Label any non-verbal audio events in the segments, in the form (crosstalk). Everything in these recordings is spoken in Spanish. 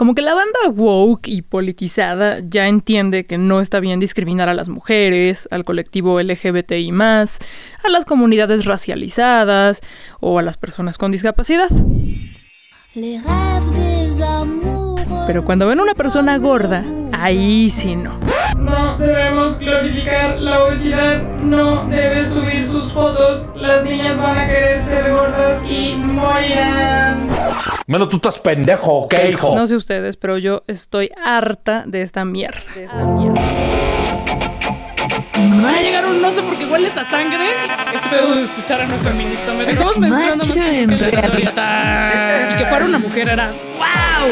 Como que la banda woke y politizada ya entiende que no está bien discriminar a las mujeres, al colectivo LGBTI, a las comunidades racializadas o a las personas con discapacidad. Pero cuando ven una persona gorda, ahí sí no. No debemos glorificar la obesidad, no debes subir sus fotos, las niñas van a querer ser gordas y morirán. Bueno, tú estás pendejo, ¿ok, hijo? No sé ustedes, pero yo estoy harta de esta mierda. De esta mierda. Ah, llegaron, no sé por qué hueles a sangre. Este pedo de escuchar a nuestro ministro. Me estamos menstruando más y que fuera una mujer era ¡Wow!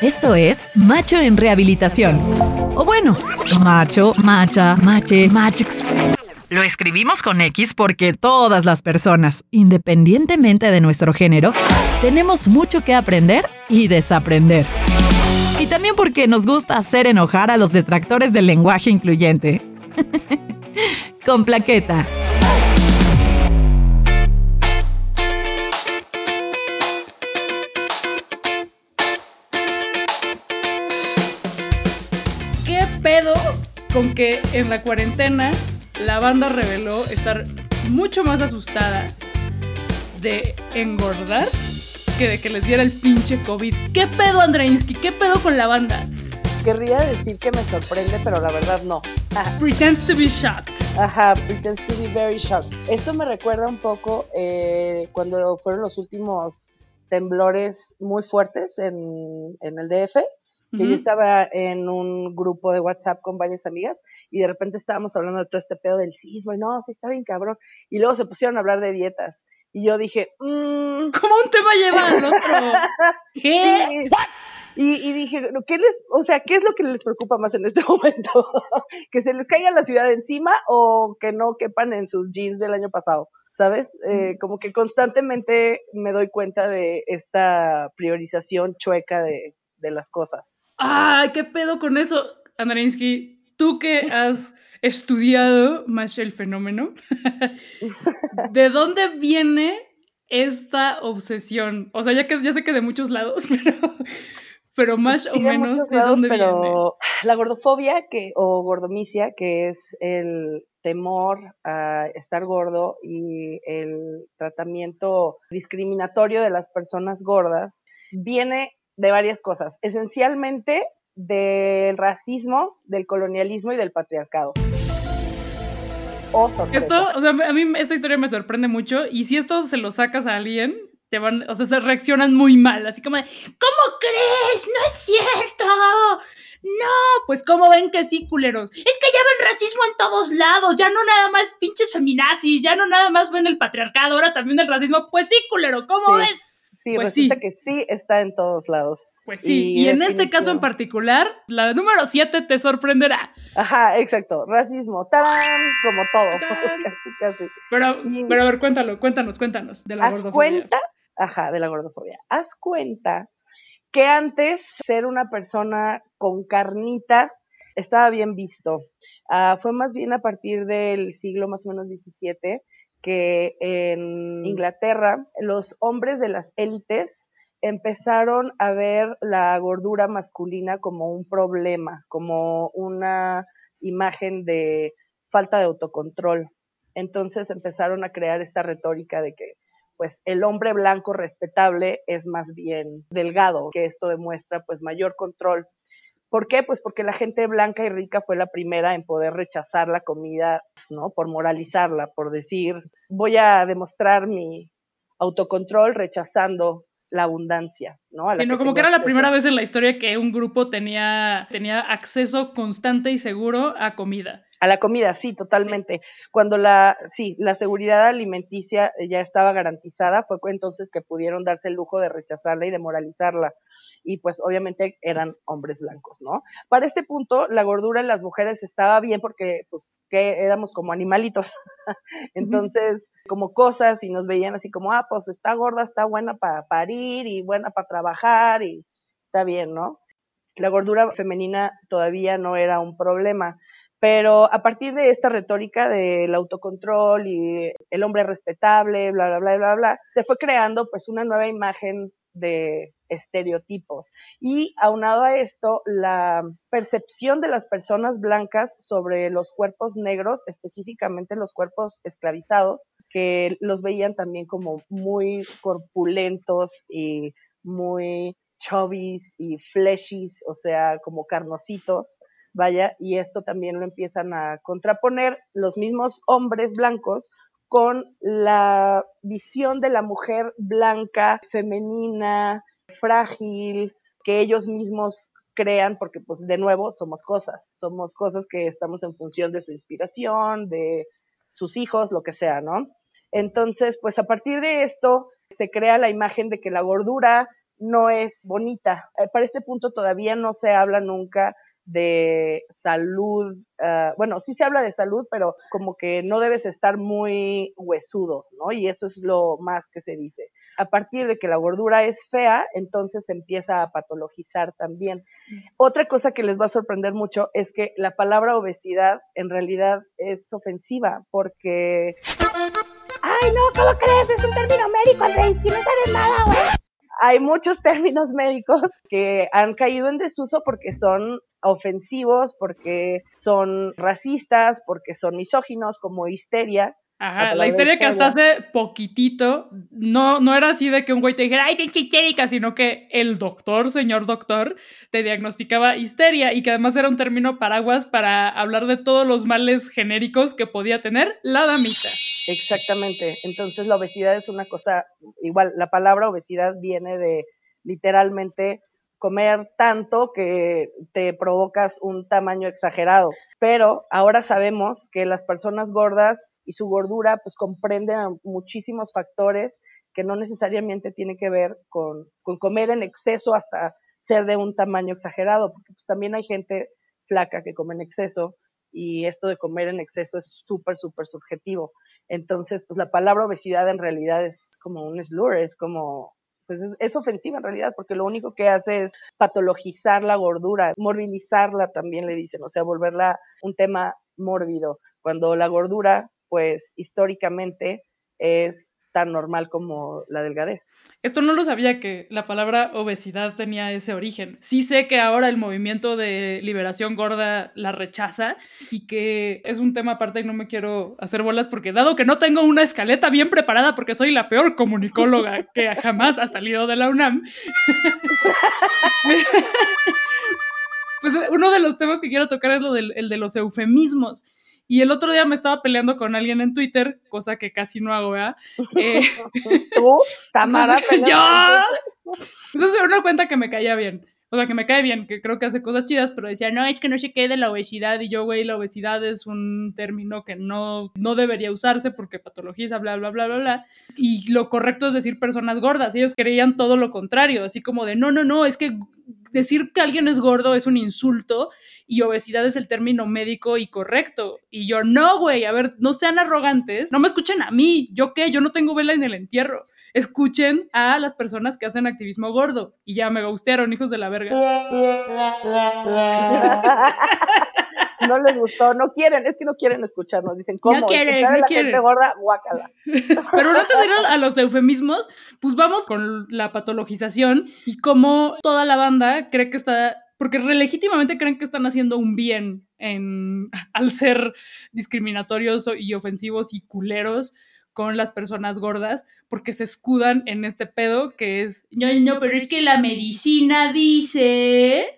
Esto es Macho en Rehabilitación. O bueno, macho, macha, mache, machix. Lo escribimos con X porque todas las personas, independientemente de nuestro género, tenemos mucho que aprender y desaprender. Y también porque nos gusta hacer enojar a los detractores del lenguaje incluyente. (laughs) con plaqueta. Con que en la cuarentena la banda reveló estar mucho más asustada de engordar que de que les diera el pinche COVID. ¿Qué pedo, Andreinsky? ¿Qué pedo con la banda? Querría decir que me sorprende, pero la verdad no. (laughs) Pretends to be shocked. Ajá, pretends to be very shocked. Esto me recuerda un poco eh, cuando fueron los últimos temblores muy fuertes en, en el DF que yo estaba en un grupo de WhatsApp con varias amigas y de repente estábamos hablando de todo este pedo del sismo y no, sí está bien cabrón. Y luego se pusieron a hablar de dietas y yo dije, mmm, (laughs) ¿cómo un tema lleva al otro? (laughs) ¿Qué? Y, dije, ¿qué les, o sea, qué es lo que les preocupa más en este (laughs) momento? ¿Que se les caiga la ciudad encima o que no quepan en sus jeans del año pasado? ¿Sabes? Eh, como que constantemente me doy cuenta de esta priorización chueca de, de las cosas. ¡Ah! ¿Qué pedo con eso, Andrinsky? Tú que has estudiado más el fenómeno, (laughs) ¿de dónde viene esta obsesión? O sea, ya que ya sé que de muchos lados, (laughs) pero, pero más o menos de, dónde pero La gordofobia que, o gordomicia, que es el temor a estar gordo y el tratamiento discriminatorio de las personas gordas, viene de varias cosas, esencialmente del racismo, del colonialismo y del patriarcado. Oh, esto, o sea, a mí esta historia me sorprende mucho y si esto se lo sacas a alguien, te van, o sea, se reaccionan muy mal, así como de, ¿cómo crees? No es cierto. No, pues ¿cómo ven que sí, culeros? Es que ya ven racismo en todos lados, ya no nada más pinches feminazis, ya no nada más ven el patriarcado, ahora también el racismo. Pues sí, culero, ¿cómo ves? Sí, pues resulta que sí está en todos lados. Pues sí, y, en este caso en particular, la número 7 te sorprenderá. Ajá, exacto, racismo, ¡tarán! Como todo, (laughs) casi, Pero, pero a ver, cuéntalo, cuéntanos, cuéntanos de la ¿haz cuenta? Ajá, de la gordofobia. Haz cuenta que antes ser una persona con carnita estaba bien visto. Ah, fue más bien a partir del siglo más o menos 17 que en Inglaterra los hombres de las élites empezaron a ver la gordura masculina como un problema, como una imagen de falta de autocontrol. Entonces empezaron a crear esta retórica de que pues el hombre blanco respetable es más bien delgado, que esto demuestra pues mayor control ¿Por qué? Pues porque la gente blanca y rica fue la primera en poder rechazar la comida, ¿no? Por moralizarla, por decir, voy a demostrar mi autocontrol rechazando la abundancia, ¿no? Sino como que era la primera vez en la historia que un grupo tenía, tenía acceso constante y seguro a comida. A la comida, sí, totalmente. Cuando la, sí, la seguridad alimenticia ya estaba garantizada, fue entonces que pudieron darse el lujo de rechazarla y de moralizarla y pues obviamente eran hombres blancos, ¿no? Para este punto, la gordura en las mujeres estaba bien porque pues que éramos como animalitos, (laughs) entonces como cosas y nos veían así como, ah, pues está gorda, está buena para parir y buena para trabajar y está bien, ¿no? La gordura femenina todavía no era un problema. Pero a partir de esta retórica del autocontrol y el hombre respetable, bla, bla, bla, bla, bla, se fue creando pues una nueva imagen de estereotipos. Y aunado a esto, la percepción de las personas blancas sobre los cuerpos negros, específicamente los cuerpos esclavizados, que los veían también como muy corpulentos y muy chubbies y fleshies, o sea, como carnositos, vaya, y esto también lo empiezan a contraponer los mismos hombres blancos con la visión de la mujer blanca, femenina, frágil, que ellos mismos crean, porque pues de nuevo somos cosas, somos cosas que estamos en función de su inspiración, de sus hijos, lo que sea, ¿no? Entonces, pues a partir de esto se crea la imagen de que la gordura no es bonita. Eh, para este punto todavía no se habla nunca de salud, ah, bueno, sí se habla de salud, pero como que no debes estar muy huesudo, ¿no? Y eso es lo más que se dice. A partir de que la gordura es fea, entonces se empieza a patologizar también. Otra cosa que les va a sorprender mucho es que la palabra obesidad en realidad es ofensiva, porque... ¡Ay, no! ¿Cómo crees? Es un término médico, Andrés, que no sabes nada, güey hay muchos (laughs) términos médicos que han caído en desuso porque son ofensivos, porque son racistas, porque son misóginos, como histeria. Ajá, la histeria que hasta hace poquitito, no, no era así de que un güey te dijera, ay, pinche histérica, sino que el doctor, señor doctor, te diagnosticaba histeria y que además era un término paraguas para hablar de todos los males genéricos que podía tener la damita. Exactamente. Entonces la obesidad es una cosa, igual, la palabra obesidad viene de literalmente comer tanto que te provocas un tamaño exagerado. Pero ahora sabemos que las personas gordas y su gordura pues comprenden muchísimos factores que no necesariamente tienen que ver con, con comer en exceso hasta ser de un tamaño exagerado, porque pues también hay gente flaca que come en exceso y esto de comer en exceso es súper, súper subjetivo. Entonces, pues la palabra obesidad en realidad es como un slur, es como, pues es, ofensiva en realidad, porque lo único que hace es patologizar la gordura, morbidizarla también le dicen, o sea, volverla un tema mórbido, cuando la gordura, pues históricamente es normal como la delgadez. Esto no lo sabía que la palabra obesidad tenía ese origen. Sí sé que ahora el movimiento de liberación gorda la rechaza y que es un tema aparte y no me quiero hacer bolas porque dado que no tengo una escaleta bien preparada porque soy la peor comunicóloga que jamás ha salido de la UNAM. (laughs) pues uno de los temas que quiero tocar es lo del el de los eufemismos. Y el otro día me estaba peleando con alguien en Twitter, cosa que casi no hago, ¿verdad? Eh, (laughs) ¿Tú, Tamara? (laughs) ¡Yo! Entonces uno cuenta que me caía bien. O sea, que me cae bien, que creo que hace cosas chidas, pero decía, no, es que no se quede de la obesidad. Y yo, güey, la obesidad es un término que no, no debería usarse porque patologiza, bla, bla, bla, bla, bla. Y lo correcto es decir personas gordas. Ellos creían todo lo contrario, así como de, no, no, no, es que decir que alguien es gordo es un insulto y obesidad es el término médico y correcto. Y yo, no, güey, a ver, no sean arrogantes, no me escuchen a mí, yo qué, yo no tengo vela en el entierro. Escuchen a las personas que hacen activismo gordo. Y ya me gustaron, hijos de la verga. (laughs) no les gustó, no quieren, es que no quieren escucharnos, dicen, ¿cómo? No quieren, no la quieren. gente gorda, guácala. (laughs) Pero antes de ir a los eufemismos, pues vamos con la patologización y cómo toda la banda cree que está porque legítimamente creen que están haciendo un bien en, (laughs) al ser discriminatorios y ofensivos y culeros con las personas gordas, porque se escudan en este pedo que es, no, no, pero es que la medicina dice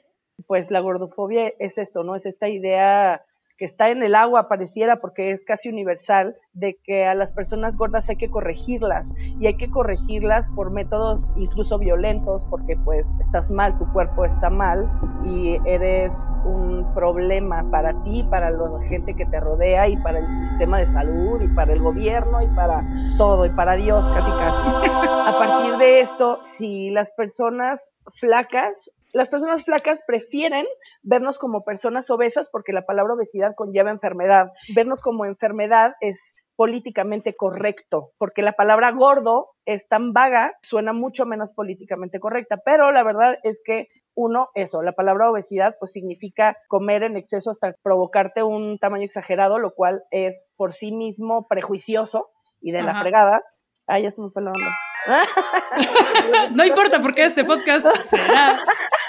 pues la gordofobia es esto, ¿no? Es esta idea que está en el agua, pareciera, porque es casi universal, de que a las personas gordas hay que corregirlas y hay que corregirlas por métodos incluso violentos, porque pues estás mal, tu cuerpo está mal y eres un problema para ti, para la gente que te rodea y para el sistema de salud y para el gobierno y para todo y para Dios casi casi. A partir de esto, si las personas flacas las personas flacas prefieren vernos como personas obesas porque la palabra obesidad conlleva enfermedad. Vernos como enfermedad es políticamente correcto, porque la palabra gordo es tan vaga, suena mucho menos políticamente correcta, pero la verdad es que uno, eso, la palabra obesidad pues significa comer en exceso hasta provocarte un tamaño exagerado, lo cual es por sí mismo prejuicioso y de la fregada. Ay, ya se me fue la onda. (laughs) no importa porque este podcast (laughs) será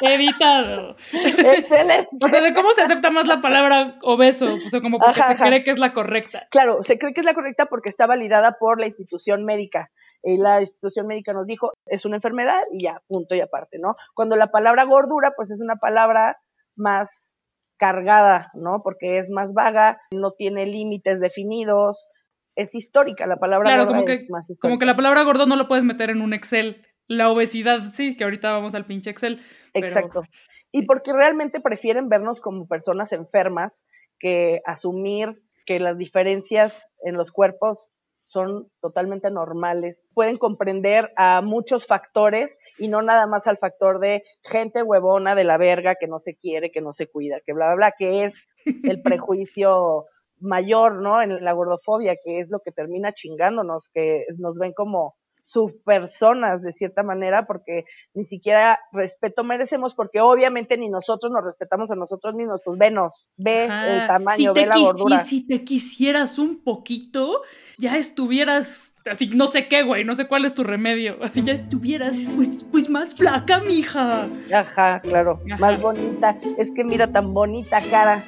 editado. Excelente. O sea, de cómo se acepta más la palabra obeso, o sea, como porque se cree que es la correcta. Claro, se cree que es la correcta porque está validada por la institución médica. Y la institución médica nos dijo, es una enfermedad y ya, punto y aparte, ¿no? Cuando la palabra gordura, pues es una palabra más cargada, ¿no? Porque es más vaga, no tiene límites definidos, es histórica la palabra claro, como que, Como que la palabra gordo no lo puedes meter en un Excel. La obesidad, sí, que ahorita vamos al pinche Excel. Exacto. Y porque realmente prefieren vernos como personas enfermas que asumir que las diferencias en los cuerpos son totalmente normales. Pueden comprender a muchos factores y no nada más al factor de gente huevona de la verga que no se quiere, que no se cuida, que bla, bla, bla, que es el (laughs) prejuicio mayor, ¿no? En la gordofobia, que es lo que termina chingándonos, que nos ven como subpersonas de cierta manera, porque ni siquiera respeto merecemos, porque obviamente ni nosotros nos respetamos a nosotros mismos, pues venos, ve el tamaño, ve la gordura. Si, te quisieras un poquito, ya estuvieras así, no sé qué, güey, no sé cuál es tu remedio, así ya estuvieras, pues, pues más flaca, mija. Ajá, claro, más bonita, es que mira tan bonita cara.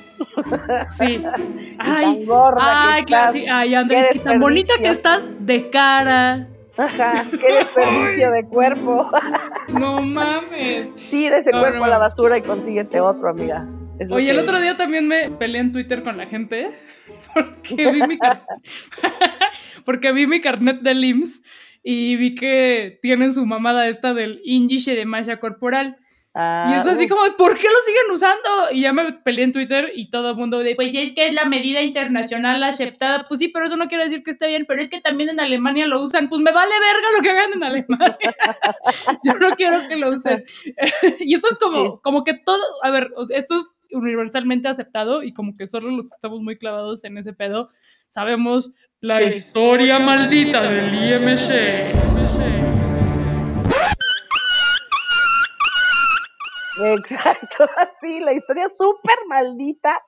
Sí. (laughs) Ay, tan gorda ay, claro, sí. Ay, Andrés, tan bonita que estás de cara. Ajá, qué desperdicio de cuerpo. (laughs) No mames. Tira ese cuerpo a la basura y consíguete otro, amiga. Oye, el otro día también me peleé en Twitter con la gente (laughs) porque vi mi, (laughs) porque vi mi carnet de LIMS y vi que tienen su mamada esta del índice de malla corporal. Y es así como, ¿por qué lo siguen usando? Y ya me peleé en Twitter y todo el mundo de, pues es que es la medida internacional aceptada. Pues sí, pero eso no quiere decir que esté bien, pero es que también en Alemania lo usan. Pues me vale verga lo que hagan en Alemania. (laughs) Yo no quiero que lo usen. (laughs) y esto es como, como que todo, a ver, esto es universalmente aceptado y como que solo los que estamos muy clavados en ese pedo sabemos la historia maldita del IMC. Exacto, (laughs) así, la historia súper maldita.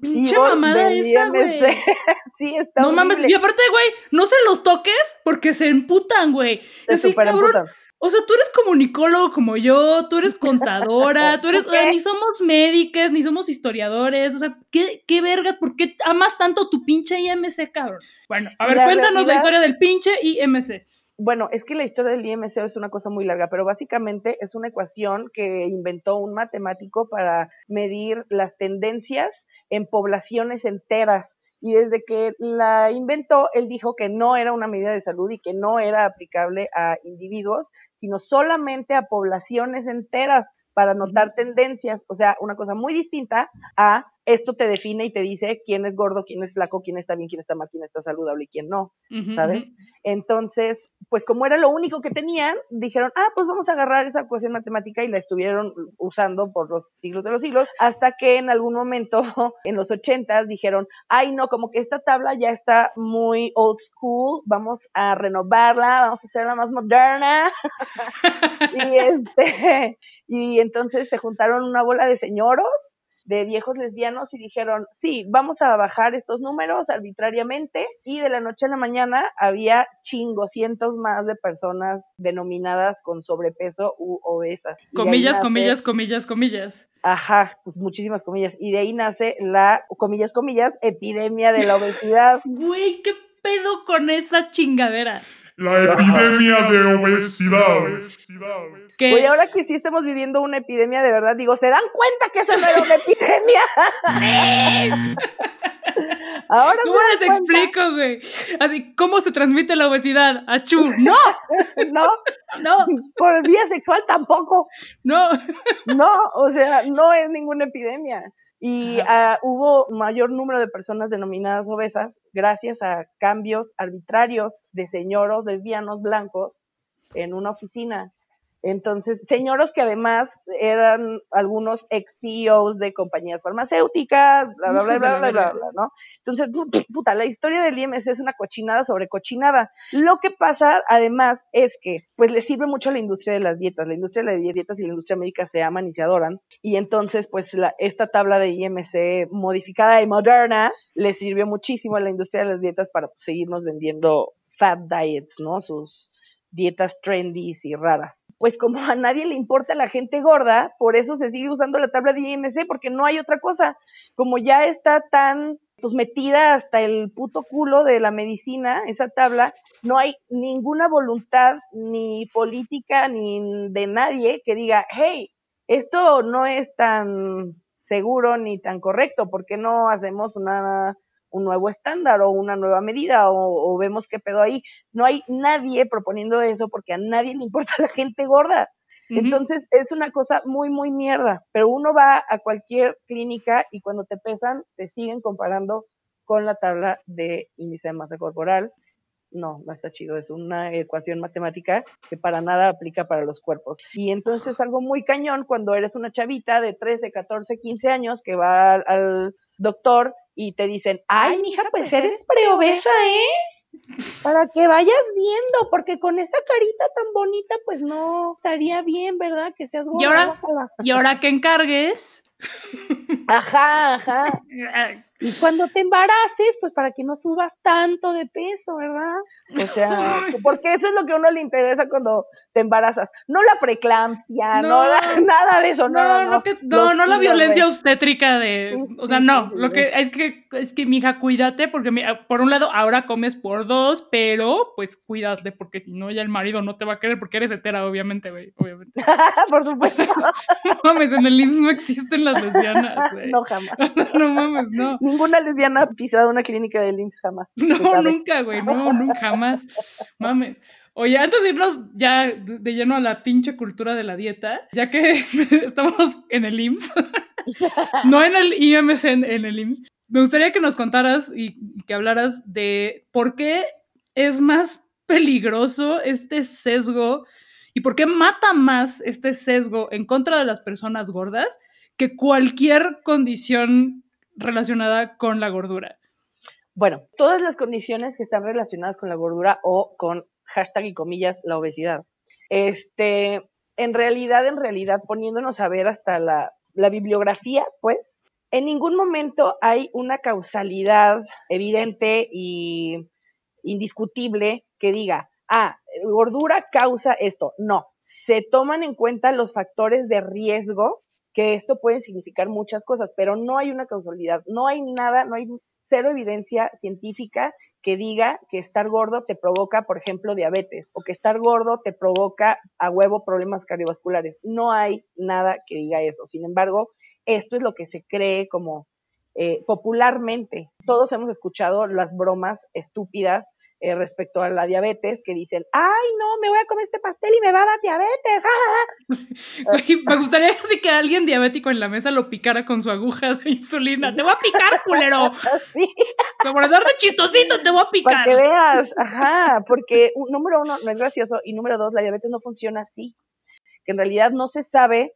Pinche mamada esa, güey. (laughs) sí, está No mames, y aparte, güey, no se los toques porque se emputan, güey. Se así, cabrón. O sea, tú eres comunicólogo como yo, tú eres (laughs) contadora, tú eres, ni somos médicas, ni somos historiadores, o sea, ¿qué, qué vergas? ¿Por qué amas tanto tu pinche IMC, cabrón? Bueno, a ver, cuéntanos la historia del pinche IMC. Bueno, es que la historia del IMC es una cosa muy larga, pero básicamente es una ecuación que inventó un matemático para medir las tendencias en poblaciones enteras. Y desde que la inventó, él dijo que no era una medida de salud y que no era aplicable a individuos, sino solamente a poblaciones enteras para notar tendencias. O sea, una cosa muy distinta a esto te define y te dice quién es gordo, quién es flaco, quién está bien, quién está mal, quién está saludable y quién no, ¿sabes? Entonces, pues como era lo único que tenían, dijeron, ah, pues vamos a agarrar esa ecuación matemática y la estuvieron usando por los siglos de los siglos, hasta que en algún momento, (laughs) en los ochentas, dijeron, ay, no, como que esta tabla ya está muy old school, vamos a renovarla, vamos a hacerla más moderna. (laughs) y este, y entonces se juntaron una bola de señoros de viejos lesbianos y dijeron, sí, vamos a bajar estos números arbitrariamente y de la noche a la mañana había chingos, cientos más de personas denominadas con sobrepeso u obesas. Comillas, comillas, comillas, comillas. Ajá, pues muchísimas comillas. Y de ahí nace la, comillas, comillas, epidemia de la obesidad. (laughs) Güey, ¿qué pedo con esa chingadera? La epidemia de obesidad. Oye, ahora que sí estamos viviendo una epidemia de verdad, digo, ¿se dan cuenta que eso no era una epidemia? (laughs) ahora ¿Cómo les explico, güey? Así, ¿cómo se transmite la obesidad? ¡Achú! ¡No! (laughs) no, no. Por vía sexual tampoco. No. no, o sea, no es ninguna epidemia. Y uh, hubo mayor número de personas denominadas obesas gracias a cambios arbitrarios de señoros lesbianos blancos en una oficina entonces, señoros que además eran algunos ex CEOs de compañías farmacéuticas, bla, bla, bla, bla, bla, bla, bla, ¿no? Entonces, puta, la historia del IMC es una cochinada sobre cochinada. Lo que pasa, además, es que, pues, le sirve mucho a la industria de las dietas. La industria de las dietas y la industria médica se aman y se adoran. Y entonces, pues, la, esta tabla de IMC modificada y moderna le sirvió muchísimo a la industria de las dietas para pues, seguirnos vendiendo fat diets, ¿no? Sus dietas trendy y raras. Pues como a nadie le importa la gente gorda, por eso se sigue usando la tabla de IMC, porque no hay otra cosa. Como ya está tan pues metida hasta el puto culo de la medicina, esa tabla, no hay ninguna voluntad ni política ni de nadie que diga, hey, esto no es tan seguro ni tan correcto, ¿por qué no hacemos una un nuevo estándar o una nueva medida o, vemos qué pedo ahí. No hay nadie proponiendo eso porque a nadie le importa (laughs) la gente gorda. Entonces es una cosa muy, muy mierda. Pero uno va a cualquier clínica y cuando te pesan te siguen comparando con la tabla de índice de masa corporal. No, no está chido. Es una ecuación matemática que para nada aplica para los cuerpos. Y entonces es algo muy cañón cuando eres una chavita de 13, 14, 15 años que va al doctor y te dicen, ay, mija, pues, pues eres preobesa, ¿eh? Para que vayas viendo, porque con esta carita tan bonita, pues no estaría bien, ¿verdad? Que seas gorda. Y ahora, y ahora que encargues. Ajá, ajá. (laughs) Y cuando te embaraces, pues para que no subas tanto de peso, ¿verdad? O sea, (laughs) porque eso es lo que a uno le interesa cuando te embarazas. No la preeclampsia, no, (laughs) nada de eso, no. No, no, no, la violencia obstétrica de. o sea, no. lo que es que, es que, mija, cuídate, porque por un lado, ahora comes por dos, pero pues cuídate, porque si no, ya el marido no te va a querer porque eres hetera, obviamente, güey. Obviamente. (laughs) por supuesto. no mames, en el IMSS no existen las lesbianas, güey. No, jamás. no mames, no ninguna lesbiana ha pisado una clínica de IMSS jamás. (laughs) No, nunca, güey, no, nunca, jamás. Mames. Oye, antes de irnos ya de lleno a la pinche cultura de la dieta, ya que (laughs) estamos en el IMSS, (laughs) no en el IMS, en, el IMSS, me gustaría que nos contaras y que hablaras de por qué es más peligroso este sesgo y por qué mata más este sesgo en contra de las personas gordas que cualquier condición relacionada con la gordura? Bueno, todas las condiciones que están relacionadas con la gordura o con hashtag y comillas la obesidad. Este, en realidad, en realidad, poniéndonos a ver hasta la, la bibliografía, pues, en ningún momento hay una causalidad evidente y indiscutible que diga, ah, gordura causa esto. No, se toman en cuenta los factores de riesgo que esto puede significar muchas cosas, pero no hay una causalidad, no hay nada, no hay cero evidencia científica que diga que estar gordo te provoca, por ejemplo, diabetes o que estar gordo te provoca a huevo problemas cardiovasculares. No hay nada que diga eso. Sin embargo, esto es lo que se cree como eh, popularmente. Todos hemos escuchado las bromas estúpidas eh, respecto a la diabetes que dicen, ay, no, me voy a comer este pastel y me va a dar diabetes. (laughs) me gustaría así que alguien diabético en la mesa lo picara con su aguja de insulina. Te voy a picar, culero. (laughs) Sí. Por dar de chistosito, te voy a picar. Para que veas, ajá, porque número uno, no es gracioso, y número dos, la diabetes no funciona así. Que en realidad no se sabe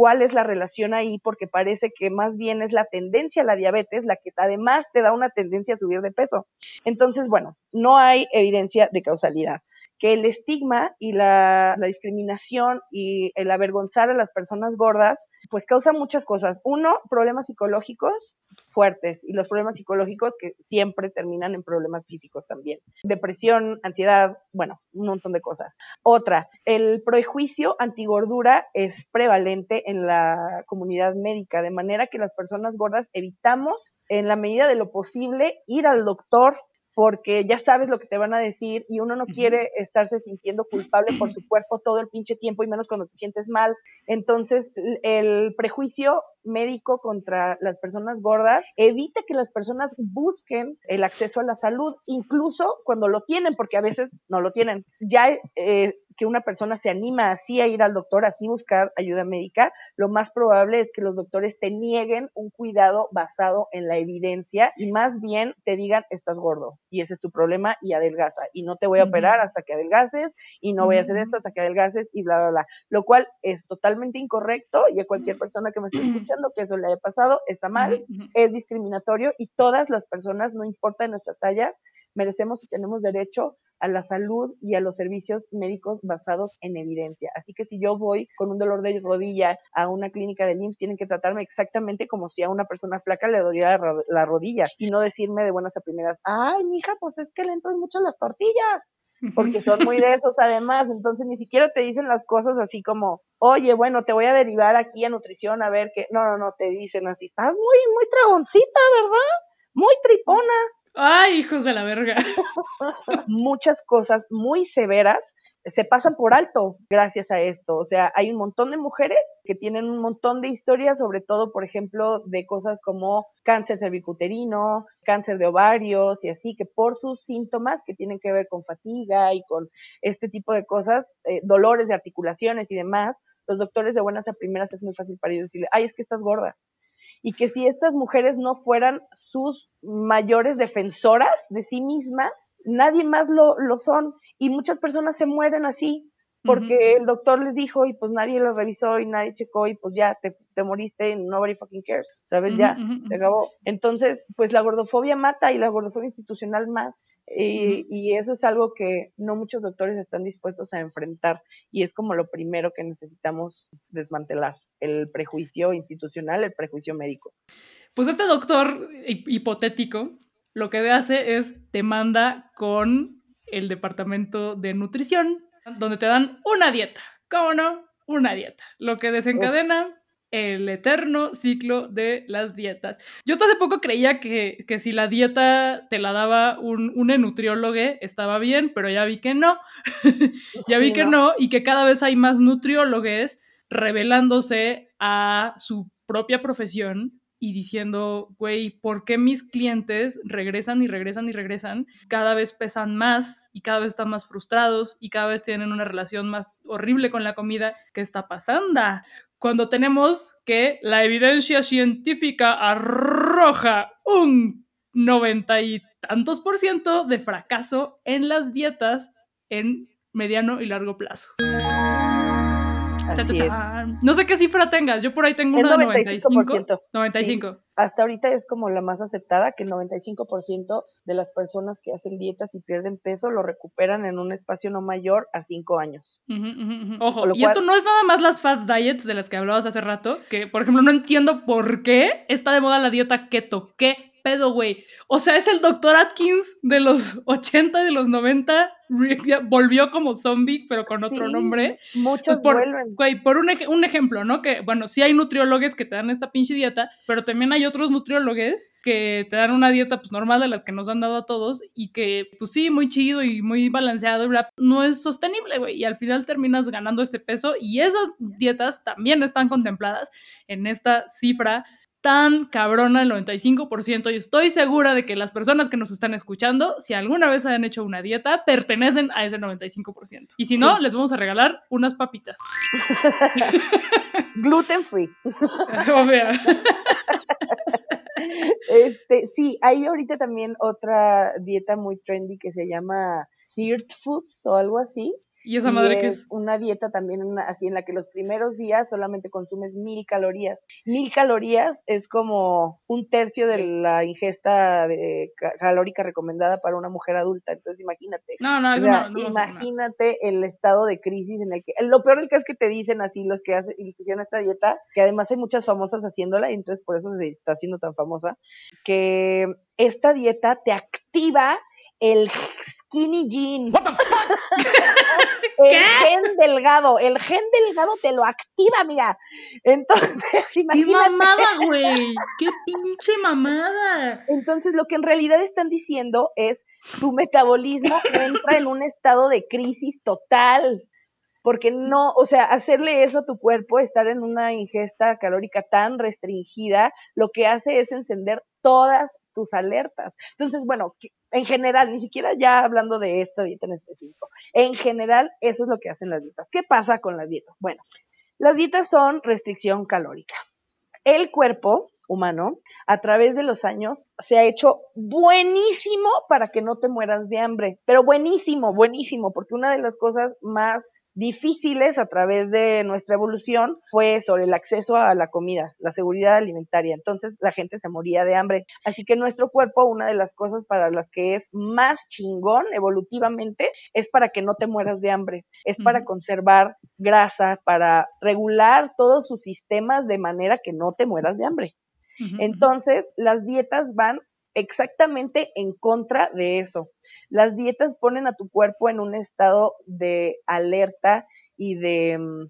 cuál es la relación ahí, porque parece que más bien es la tendencia a la diabetes la que además te da una tendencia a subir de peso. Entonces, bueno, no hay evidencia de causalidad que el estigma y la, discriminación y el avergonzar a las personas gordas, pues causa muchas cosas. Uno, problemas psicológicos fuertes y los problemas psicológicos que siempre terminan en problemas físicos también. Depresión, ansiedad, bueno, un montón de cosas. Otra, el prejuicio antigordura es prevalente en la comunidad médica, de manera que las personas gordas evitamos en la medida de lo posible ir al doctor porque ya sabes lo que te van a decir y uno no quiere estarse sintiendo culpable por su cuerpo todo el pinche tiempo y menos cuando te sientes mal. Entonces, el prejuicio médico contra las personas gordas evita que las personas busquen el acceso a la salud, incluso cuando lo tienen, porque a veces no lo tienen. Ya eh, que una persona se anima así a ir al doctor, así buscar ayuda médica, lo más probable es que los doctores te nieguen un cuidado basado en la evidencia y más bien te digan estás gordo y ese es tu problema y adelgaza y no te voy a operar hasta que adelgaces y no voy a hacer esto hasta que adelgaces y bla, bla, bla, lo cual es totalmente incorrecto y a cualquier persona que me esté escuchando que eso le haya pasado está mal, es discriminatorio y todas las personas, no importa nuestra talla, merecemos y tenemos derecho a la salud y a los servicios médicos basados en evidencia. Así que si yo voy con un dolor de rodilla a una clínica de IMSS, tienen que tratarme exactamente como si a una persona flaca le doliera la rodilla y no decirme de buenas a primeras, ay, mija, pues es que le entran mucho las tortillas. Porque son muy de esos además, entonces ni siquiera te dicen las cosas así como, oye, bueno, te voy a derivar aquí a nutrición a ver qué, no, no, no, te dicen así, estás muy, muy dragoncita, ¿verdad? Muy tripona. Ay, hijos de la verga. (laughs) Muchas cosas muy severas se pasan por alto gracias a esto. O sea, hay un montón de mujeres que tienen un montón de historias, sobre todo, por ejemplo, de cosas como cáncer cervicuterino, cáncer de ovarios y así, que por sus síntomas que tienen que ver con fatiga y con este tipo de cosas, eh, dolores de articulaciones y demás, los doctores de buenas a primeras es muy fácil para ellos decirle, ay, es que estás gorda. Y que si estas mujeres no fueran sus mayores defensoras de sí mismas, nadie más lo, lo son y muchas personas se mueren así porque el doctor les dijo y pues nadie lo revisó y nadie checó y pues ya te, te moriste y nobody fucking cares, ¿sabes? ya, se acabó. Entonces, pues la gordofobia mata y la gordofobia institucional más y, y, eso es algo que no muchos doctores están dispuestos a enfrentar y es como lo primero que necesitamos desmantelar, el prejuicio institucional, el prejuicio médico. Pues este doctor hipotético lo que hace es te manda con el departamento de nutrición, donde te dan una dieta. ¿Cómo no? Una dieta. Lo que desencadena el eterno ciclo de las dietas. Yo hasta hace poco creía que, que si la dieta te la daba un, un nutriólogo estaba bien, pero ya vi que no. (laughs) ya vi que no. y que cada vez hay más nutriólogos revelándose a su propia profesión y diciendo, güey, ¿por qué mis clientes regresan y regresan y regresan? Cada vez pesan más y cada vez están más frustrados y cada vez tienen una relación más horrible con la comida. ¿Qué está pasando? Cuando tenemos que la evidencia científica arroja un noventa y tantos por ciento de fracaso en las dietas en mediano y largo plazo. No sé qué cifra tengas, yo por ahí tengo una 95%. 95. Hasta ahorita es como la más aceptada, que el 95% de las personas que hacen dietas y pierden peso lo recuperan en un espacio no mayor a 5 años. Ojo, y esto no es nada más las fat diets de las que hablabas hace rato, que por ejemplo no entiendo por qué está de moda la dieta keto. ¿Qué pedo, güey. O sea, es el Dr. Atkins de los (laughs) 80 y de los 90. Volvió como zombie, pero con otro nombre. Muchos por, vuelven. Güey, por un, un, ejemplo, ¿no? Que, bueno, sí hay nutriólogos que te dan esta pinche dieta, pero también hay otros nutriólogos que te dan una dieta, pues, normal de las que nos han dado a todos y que, pues, sí, muy chido y muy balanceado, bla, no es sostenible, güey. Y al final terminas ganando este peso y esas dietas también están contempladas en esta cifra tan cabrona el 95% y estoy segura de que las personas que nos están escuchando, si alguna vez han hecho una dieta, pertenecen a ese 95%. Y si no, les vamos a regalar unas papitas. (laughs) Gluten free. (laughs) Obvio. Este, sí, hay ahorita también otra dieta muy trendy que se llama Seared Foods o algo así, ¿Y esa madre que es? Una dieta también así en la que los primeros días solamente consumes mil calorías. Mil calorías es como un tercio de la ingesta de, calórica recomendada para una mujer adulta. Entonces imagínate. No, no, Imagínate el estado de crisis en el que. Lo peor es que te dicen así los que, hacen, los que hicieron esta dieta, que además hay muchas famosas haciéndola y entonces por eso se está haciendo tan famosa, que esta dieta te activa el skinny jean. el gen delgado, el gen delgado te lo activa, mira. Entonces, (laughs) imagínate. ¡Qué mamada, güey! ¡Qué pinche mamada! Entonces, lo que en realidad están diciendo es tu metabolismo entra en un estado de crisis total. Porque no, o sea, hacerle eso a tu cuerpo, estar en una ingesta calórica tan restringida, lo que hace es encender todas tus alertas. Entonces, bueno, en general, ni siquiera ya hablando de esta dieta en específico, en general eso es lo que hacen las dietas. ¿Qué pasa con las dietas? Bueno, las dietas son restricción calórica. El cuerpo humano, a través de los años, se ha hecho buenísimo para que no te mueras de hambre, pero buenísimo, buenísimo, porque una de las cosas más difíciles a través de nuestra evolución fue sobre el acceso a la comida, la seguridad alimentaria. Entonces la gente se moría de hambre. Así que nuestro cuerpo, una de las cosas para las que es más chingón evolutivamente, es para que no te mueras de hambre. Es para conservar grasa, para regular todos sus sistemas de manera que no te mueras de hambre. Entonces, las dietas van exactamente en contra de eso. Las dietas ponen a tu cuerpo en un estado de alerta y de, mm,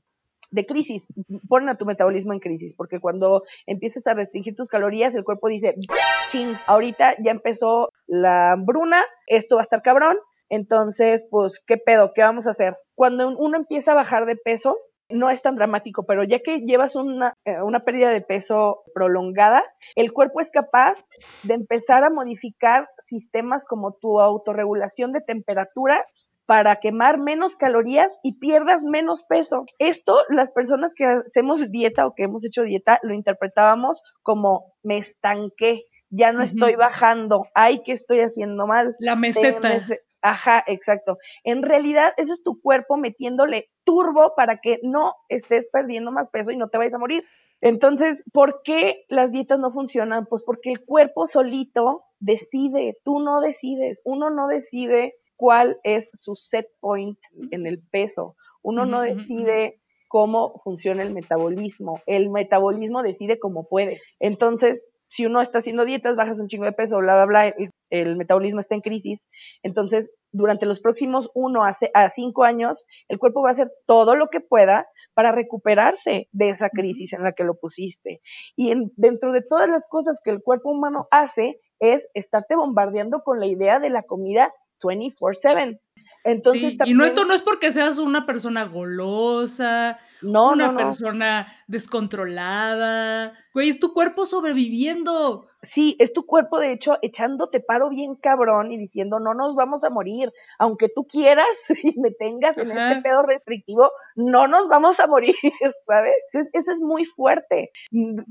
de crisis, ponen a tu metabolismo en crisis, porque cuando empiezas a restringir tus calorías, el cuerpo dice, ching, ahorita ya empezó la hambruna, esto va a estar cabrón, entonces, pues, ¿qué pedo? ¿Qué vamos a hacer? Cuando uno empieza a bajar de peso, no es tan dramático, pero ya que llevas una, eh, una, pérdida de peso prolongada, el cuerpo es capaz de empezar a modificar sistemas como tu autorregulación de temperatura para quemar menos calorías y pierdas menos peso. Esto, las personas que hacemos dieta o que hemos hecho dieta, lo interpretábamos como me estanqué, ya no estoy bajando, ay, ¿qué estoy haciendo mal? La meseta. Ajá, exacto. En realidad, eso es tu cuerpo metiéndole turbo para que no estés perdiendo más peso y no te vayas a morir. Entonces, ¿por qué las dietas no funcionan? Pues porque el cuerpo solito decide, tú no decides, uno no decide cuál es su set point en el peso, uno no decide cómo funciona el metabolismo, el metabolismo decide cómo puede. Entonces, si uno está haciendo dietas, bajas un chingo de peso, bla, bla, bla, el, metabolismo está en crisis. Entonces, durante los próximos uno a, cinco años, el cuerpo va a hacer todo lo que pueda para recuperarse de esa crisis en la que lo pusiste. Y dentro de todas las cosas que el cuerpo humano hace, es estarte bombardeando con la idea de la comida 24/7. Entonces, Y no, esto no es porque seas una persona golosa, no, una persona descontrolada. Güey, es tu cuerpo sobreviviendo. Sí, es tu cuerpo, de hecho, echándote paro bien cabrón y diciendo, no nos vamos a morir. Aunque tú quieras (laughs) y me tengas en este pedo restrictivo, no nos vamos a morir, (laughs) ¿sabes? Entonces, eso es muy fuerte.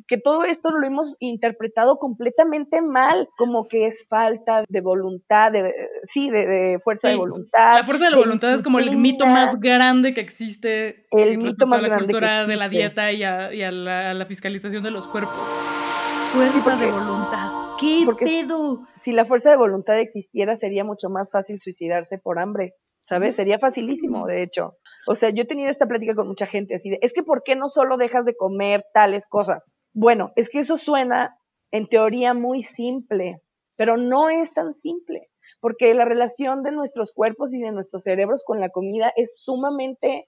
Que todo esto lo hemos interpretado completamente mal, como que es falta de voluntad, de, sí, de, fuerza de voluntad. La fuerza de la voluntad es como el mito más grande que existe. El mito más grande. La cultura de la dieta y a, la, fiscalización de los cuerpos. Fuerza de voluntad. ¿Qué pedo? Si la fuerza de voluntad existiera, sería mucho más fácil suicidarse por hambre. ¿Sabes? Sería facilísimo, de hecho. O sea, yo he tenido esta plática con mucha gente así de, es que ¿por qué no solo dejas de comer tales cosas? Bueno, es que eso suena en teoría muy simple, pero no es tan simple, porque la relación de nuestros cuerpos y de nuestros cerebros con la comida es sumamente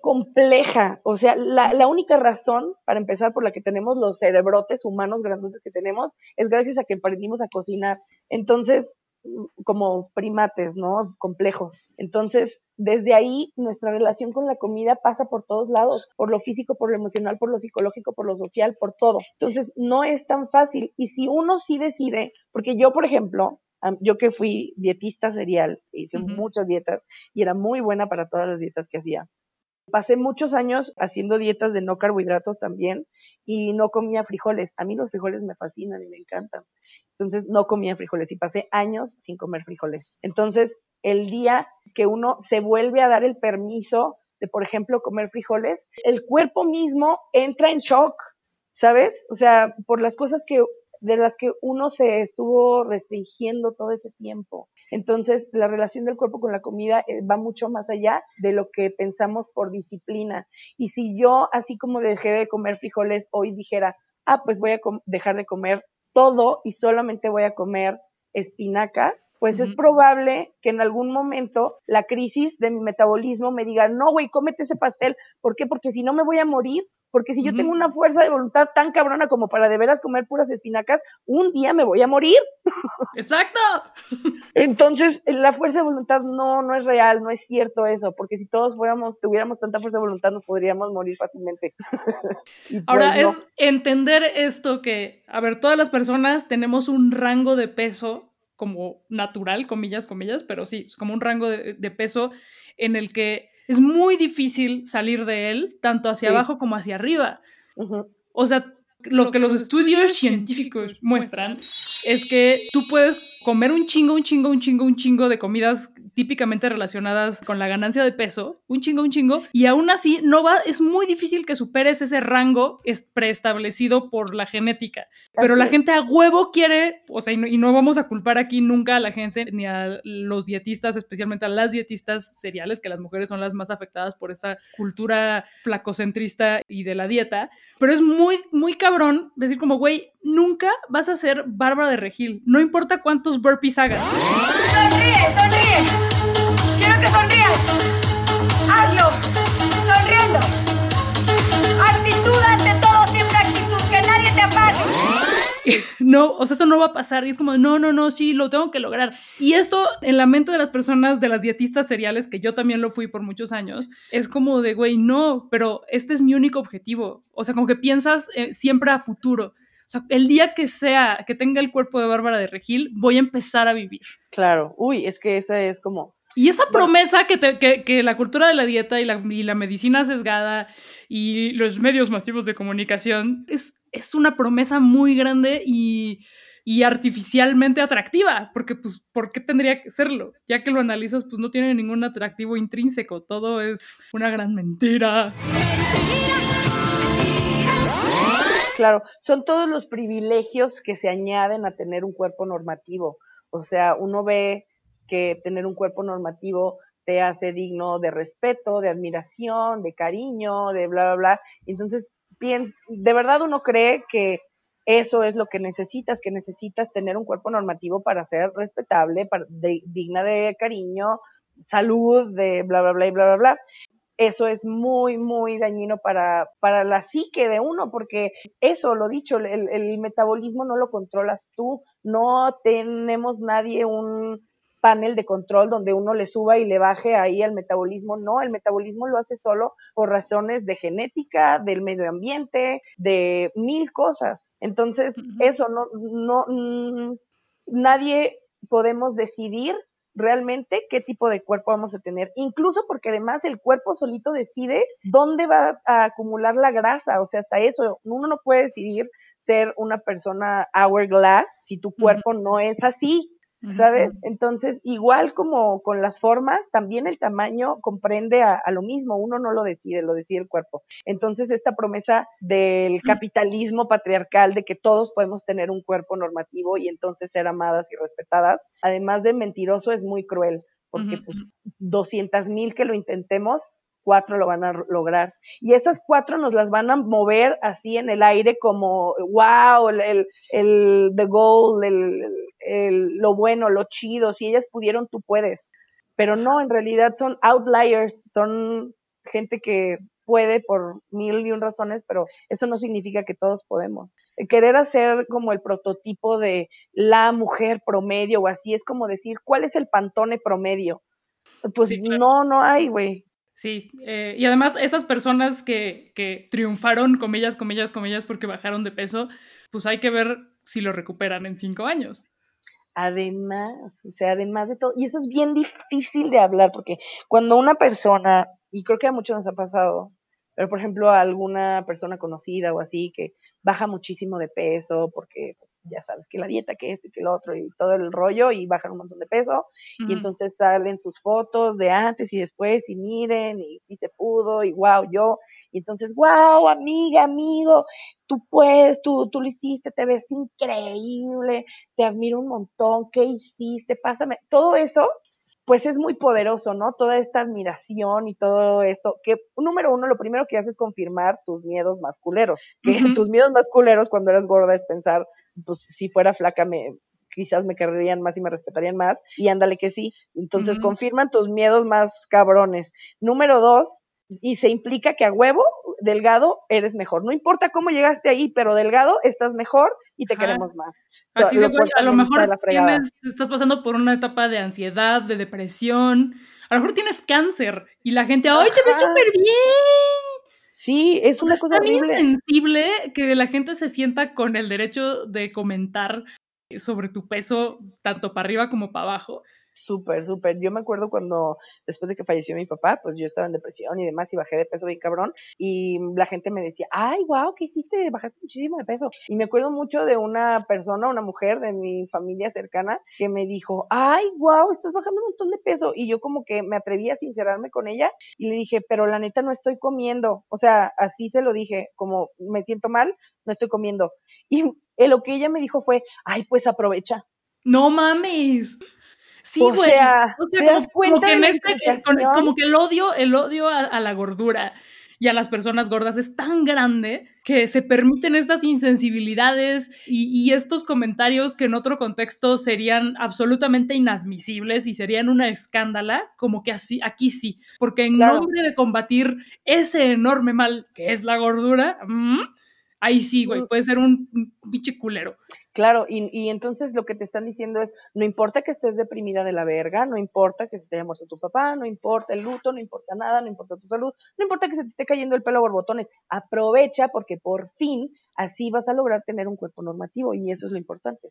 compleja. O sea, la, la, única razón, para empezar, por la que tenemos los cerebrotes humanos grandes que tenemos, es gracias a que aprendimos a cocinar. Entonces, mm, como primates, ¿no? Complejos. Entonces, desde ahí, nuestra relación con la comida pasa por todos lados, por lo físico, por lo emocional, por lo psicológico, por lo social, por todo. Entonces, no es tan fácil. Y si uno sí decide, porque yo, por ejemplo, yo que fui dietista serial, hice muchas dietas y era muy buena para todas las dietas que hacía. Pasé muchos años haciendo dietas de no carbohidratos también y no comía frijoles. A mí los frijoles me fascinan y me encantan. Entonces no comía frijoles y pasé años sin comer frijoles. Entonces el día que uno se vuelve a dar el permiso de, por ejemplo, comer frijoles, el cuerpo mismo entra en shock, ¿sabes? O sea, por las cosas que de las que uno se estuvo restringiendo todo ese tiempo. Entonces, la relación del cuerpo con la comida eh, va mucho más allá de lo que pensamos por disciplina. Y si yo, así como dejé de comer frijoles, hoy dijera, ah, pues voy a dejar de comer todo y solamente voy a comer espinacas, pues es probable que en algún momento la crisis de mi metabolismo me diga, no, güey, cómete ese pastel. ¿Por qué? Porque si no me voy a morir porque si yo tengo una fuerza de voluntad tan cabrona como para de veras comer puras espinacas, un día me voy a morir. Exacto. (laughs) Entonces, la fuerza de voluntad no, no es real, no es cierto eso, porque si todos fuéramos, tuviéramos tanta fuerza de voluntad, nos podríamos morir fácilmente. (laughs) Pues Ahora, es entender esto que, a ver, todas las personas tenemos un rango de peso como natural, comillas, comillas, pero sí, como un rango de peso en el que es muy difícil salir de él, tanto hacia abajo como hacia arriba. O sea, lo que los estudios (laughs) científicos muestran es que tú puedes comer un chingo, un chingo, un chingo, un chingo de comidas típicamente relacionadas con la ganancia de peso, un chingo, un chingo, y aún así no va, es muy difícil que superes ese rango preestablecido por la genética. Pero la gente a huevo quiere, o sea, y no, y no vamos a culpar aquí nunca a la gente ni a los dietistas, especialmente a las dietistas seriales, que las mujeres son las más afectadas por esta cultura flacocentrista y de la dieta, pero es muy, muy cabrón decir como, güey, nunca vas a ser Bárbara de Regil, no importa cuántos burpees hagas. Sonríe, sonríe. Que sonrías. Hazlo. Sonriendo. Actitud ante todo, siempre actitud, que nadie te apague. (laughs) No, o sea, eso no va a pasar. Y es como, no, no, no, sí, lo tengo que lograr. Y esto en la mente de las personas, de las dietistas seriales, que yo también lo fui por muchos años, es como de, güey, no, pero este es mi único objetivo. O sea, como que piensas eh, siempre a futuro. O sea, el día que sea, que tenga el cuerpo de Bárbara de Regil, voy a empezar a vivir. Claro, uy, es que esa es como... Y esa promesa que, que, que, la cultura de la dieta y la, y la medicina sesgada y los medios masivos de comunicación es, es una promesa muy grande y, y, artificialmente atractiva, porque pues, ¿por qué tendría que serlo? Ya que lo analizas, pues no tiene ningún atractivo intrínseco, todo es una gran mentira. Claro, son todos los privilegios que se añaden a tener un cuerpo normativo. O sea, uno ve que tener un cuerpo normativo te hace digno de respeto, de admiración, de cariño, de bla, bla, bla. Entonces, bien, de verdad uno cree que eso es lo que necesitas, que necesitas tener un cuerpo normativo para ser respetable, para, digna de cariño, salud, de bla, bla, bla, y bla, bla, bla. Eso es muy, muy dañino para, para la psique de uno, porque eso, lo dicho, el, el metabolismo no lo controlas tú, no tenemos nadie un, panel de control donde uno le suba y le baje ahí el metabolismo. No, el metabolismo lo hace solo por razones de genética, del medio ambiente, de mil cosas. Entonces, eso no, no, mm, nadie podemos decidir realmente qué tipo de cuerpo vamos a tener, incluso porque además el cuerpo solito decide dónde va a acumular la grasa, o sea, hasta eso, uno no puede decidir ser una persona hourglass si tu cuerpo no es así. ¿Sabes? Entonces, igual como con las formas, también el tamaño comprende a, lo mismo, uno no lo decide, lo decide el cuerpo. Entonces, esta promesa del capitalismo patriarcal de que todos podemos tener un cuerpo normativo y entonces ser amadas y respetadas, además de mentiroso, es muy cruel, porque pues 200 mil que lo intentemos, cuatro lo van a lograr. Y esas cuatro nos las van a mover así en el aire como, wow, el, el, el the goal, el, el, lo bueno, lo chido. Si ellas pudieron, tú puedes. Pero no, en realidad son outliers, son gente que puede por mil y un razones, pero eso no significa que todos podemos. Querer hacer como el prototipo de la mujer promedio o así es como decir, ¿cuál es el pantone promedio? Pues no, no hay, güey. Sí, eh, y además esas personas que, que triunfaron, comillas, comillas, comillas, porque bajaron de peso, pues hay que ver si lo recuperan en cinco años. Además, o sea, además de todo, y eso es bien difícil de hablar, porque cuando una persona, y creo que a muchos nos ha pasado, pero por ejemplo a alguna persona conocida o así que baja muchísimo de peso porque pues, ya sabes que la dieta, que esto y que lo otro y todo el rollo y bajan un montón de peso y entonces salen sus fotos de antes y después y miren y sí se pudo y wow, yo y entonces wow, amiga, amigo, tú puedes, tú, tú lo hiciste, te ves increíble, te admiro un montón, ¿qué hiciste? Pásame, todo eso pues es muy poderoso, ¿no? Toda esta admiración y todo esto, que número uno, lo primero que haces es confirmar tus miedos masculeros, que tus miedos masculeros cuando eres gorda es pensar, pues si fuera flaca me quizás me querrían más y me respetarían más, y ándale que sí. Entonces confirman tus miedos más cabrones. Número dos, y se implica que a huevo, delgado, eres mejor. No importa cómo llegaste ahí, pero delgado estás mejor y te queremos más. Así de a lo mejor estás pasando por una etapa de ansiedad, de depresión, a lo mejor tienes cáncer y la gente, ¡ay, te ves súper bien! Sí, es una cosa tan insensible que la gente se sienta con el derecho de comentar sobre tu peso, tanto para arriba como para abajo Súper, súper. Yo me acuerdo cuando, después de que falleció mi papá, pues yo estaba en depresión y demás y bajé de peso bien cabrón. Y la gente me decía, ay, wow, ¿qué hiciste? Bajaste muchísimo de peso. Y me acuerdo mucho de una persona, una mujer de mi familia cercana, que me dijo, ay, wow, estás bajando un montón de peso. Y yo como que me atreví a sincerarme con ella y le dije, pero la neta no estoy comiendo. O sea, así se lo dije, como me siento mal, no estoy comiendo. Y lo que ella me dijo fue, ay, pues aprovecha. No mames. Sí, güey. O sea, como, que este, como, que el odio, el odio a, la gordura y a las personas gordas es tan grande que se permiten estas insensibilidades y, estos comentarios que en otro contexto serían absolutamente inadmisibles y serían una escándala, como que así, aquí sí, porque en nombre de combatir ese enorme mal que es la gordura, mm, ahí sí, güey, mm. puede ser un biche culero. Claro, y, y, entonces lo que te están diciendo es, no importa que estés deprimida de la verga, no importa que se te haya muerto tu papá, no importa el luto, no importa nada, no importa tu salud, no importa que se te esté cayendo el pelo a borbotones, aprovecha porque por fin así vas a lograr tener un cuerpo normativo y eso es lo importante.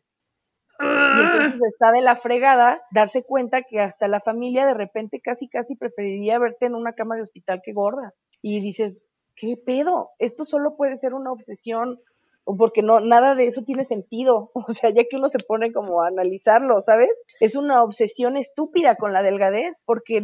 Y entonces está de la fregada darse cuenta que hasta la familia de repente casi casi preferiría verte en una cama de hospital que gorda. Y dices, ¿qué pedo? Esto solo puede ser una obsesión porque no, nada de eso tiene sentido, (laughs) o sea, ya que uno se pone como a analizarlo, ¿sabes? Es una obsesión estúpida con la delgadez, porque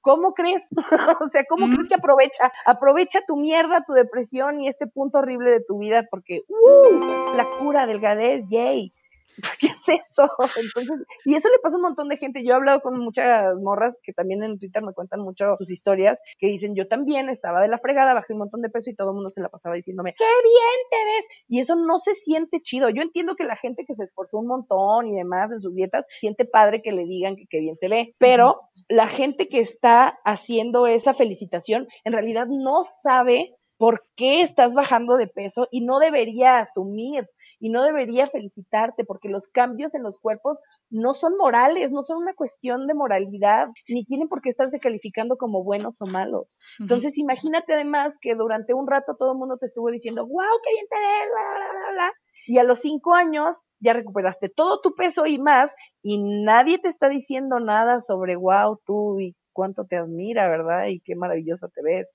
¿cómo crees? (laughs) o sea, ¿cómo crees que aprovecha? Aprovecha tu mierda, tu depresión y este punto horrible de tu vida, porque, ¡uh! La cura, delgadez, yay. (laughs) ¿qué es eso? Entonces, y eso le pasa a un montón de gente. Yo he hablado con muchas morras que también en Twitter me cuentan mucho sus historias, que dicen, yo también estaba de la fregada, bajé un montón de peso y todo el mundo se la pasaba diciéndome, qué bien te ves. Y eso no se siente chido. Yo entiendo que la gente que se esforzó un montón y demás en sus dietas, siente padre que le digan que qué bien se ve, pero la gente que está haciendo esa felicitación, en realidad no sabe por qué estás bajando de peso y no debería asumir y no debería felicitarte porque los cambios en los cuerpos no son morales, no son una cuestión de moralidad, ni tienen por qué estarse calificando como buenos o malos. Entonces, imagínate además que durante un rato todo el mundo te estuvo diciendo, wow, qué bien te ves, bla, bla, bla, bla. Y a los cinco años ya recuperaste todo tu peso y más, y nadie te está diciendo nada sobre, wow, tú y cuánto te admira, ¿verdad? Y qué maravilloso te ves.